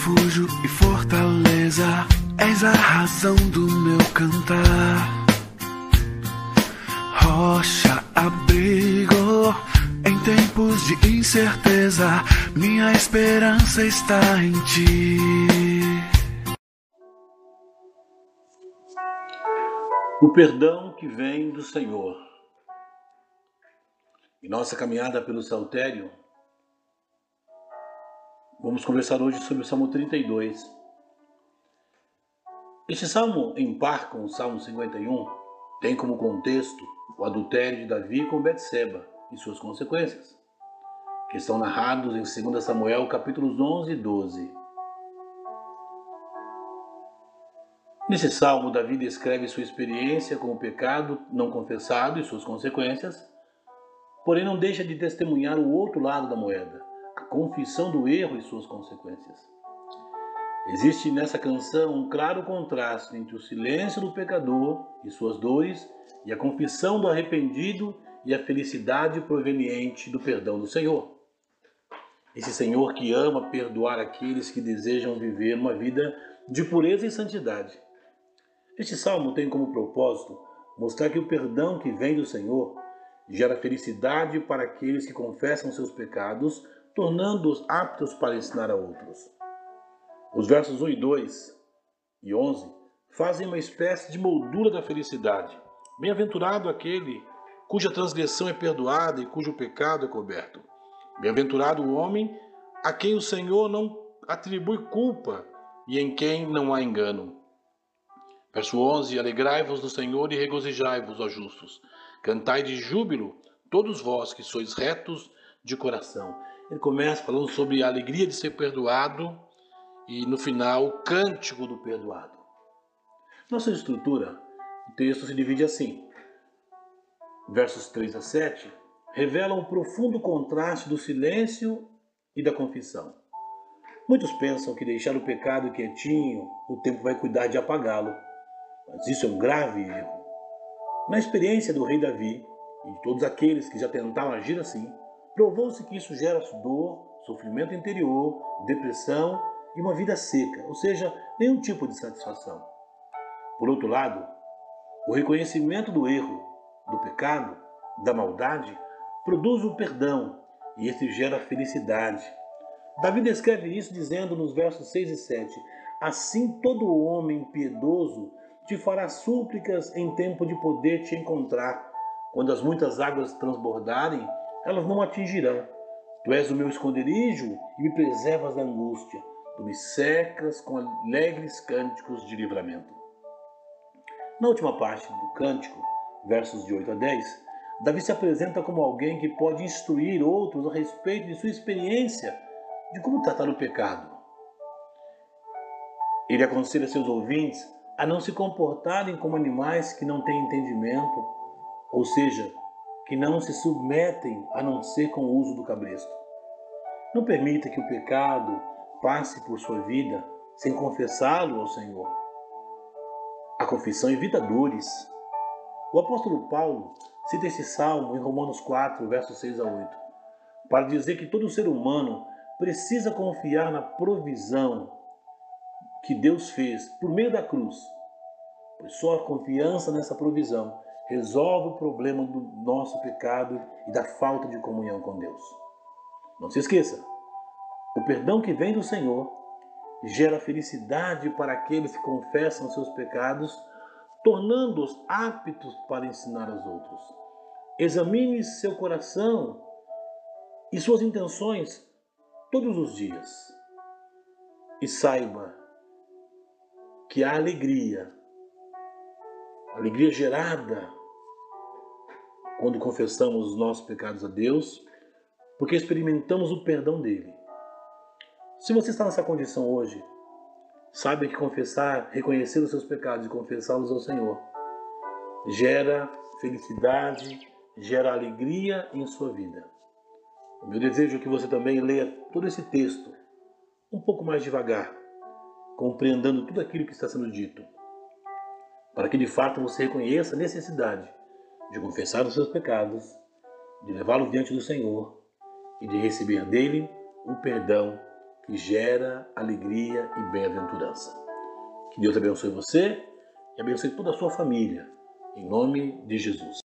refúgio e fortaleza, és a razão do meu cantar. Rocha, abrigo, em tempos de incerteza, minha esperança está em ti. O perdão que vem do Senhor. Em nossa caminhada pelo Saltério, Vamos conversar hoje sobre o Salmo 32. Este salmo, em par com o Salmo 51, tem como contexto o adultério de Davi com Betseba e suas consequências, que estão narrados em 2 Samuel capítulos 11 e 12. Nesse salmo, Davi descreve sua experiência com o pecado não confessado e suas consequências, porém não deixa de testemunhar o outro lado da moeda, confissão do erro e suas consequências. Existe nessa canção um claro contraste entre o silêncio do pecador e suas dores e a confissão do arrependido e a felicidade proveniente do perdão do Senhor. Esse Senhor que ama perdoar aqueles que desejam viver uma vida de pureza e santidade. Este salmo tem como propósito mostrar que o perdão que vem do Senhor gera felicidade para aqueles que confessam seus pecados tornando-os aptos para ensinar a outros. Os versos 1 e 2 e 11 fazem uma espécie de moldura da felicidade. Bem-aventurado aquele cuja transgressão é perdoada e cujo pecado é coberto. Bem-aventurado o homem a quem o Senhor não atribui culpa e em quem não há engano. Verso 11: Alegrai-vos no Senhor e regozijai-vos, ó justos. Cantai de júbilo, todos vós que sois retos de coração. Ele começa falando sobre a alegria de ser perdoado e no final o cântico do perdoado. Nossa estrutura, o texto se divide assim. Versos 3 a 7 revelam um profundo contraste do silêncio e da confissão. Muitos pensam que deixar o pecado quietinho, o tempo vai cuidar de apagá-lo. Mas isso é um grave erro. Na experiência do rei Davi e de todos aqueles que já tentaram agir assim, Provou-se que isso gera dor, sofrimento interior, depressão e uma vida seca, ou seja, nenhum tipo de satisfação. Por outro lado, o reconhecimento do erro, do pecado, da maldade, produz o perdão e esse gera felicidade. Davi descreve isso dizendo nos versos 6 e 7: Assim todo homem piedoso te fará súplicas em tempo de poder te encontrar. Quando as muitas águas transbordarem, elas não atingirão. Tu és o meu esconderijo e me preservas da angústia. Tu me secas com alegres cânticos de livramento. Na última parte do cântico, versos de 8 a 10, Davi se apresenta como alguém que pode instruir outros a respeito de sua experiência de como tratar o pecado. Ele aconselha seus ouvintes a não se comportarem como animais que não têm entendimento, ou seja, que não se submetem a não ser com o uso do cabresto. Não permita que o pecado passe por sua vida sem confessá-lo ao Senhor. A confissão evita dores. O apóstolo Paulo cita esse salmo em Romanos 4, versos 6 a 8, para dizer que todo ser humano precisa confiar na provisão que Deus fez por meio da cruz, pois só a confiança nessa provisão resolve o problema do nosso pecado e da falta de comunhão com Deus. Não se esqueça, o perdão que vem do Senhor gera felicidade para aqueles que confessam seus pecados, tornando-os aptos para ensinar aos outros. Examine seu coração e suas intenções todos os dias e saiba que a alegria, a alegria gerada quando confessamos os nossos pecados a Deus, porque experimentamos o perdão dele. Se você está nessa condição hoje, saiba que confessar, reconhecer os seus pecados e confessá-los ao Senhor gera felicidade, gera alegria em sua vida. O meu desejo é que você também leia todo esse texto um pouco mais devagar, compreendendo tudo aquilo que está sendo dito, para que de fato você reconheça a necessidade de confessar os seus pecados, de levá-los diante do Senhor e de receber dele o perdão que gera alegria e bem-aventurança. Que Deus abençoe você e abençoe toda a sua família. Em nome de Jesus.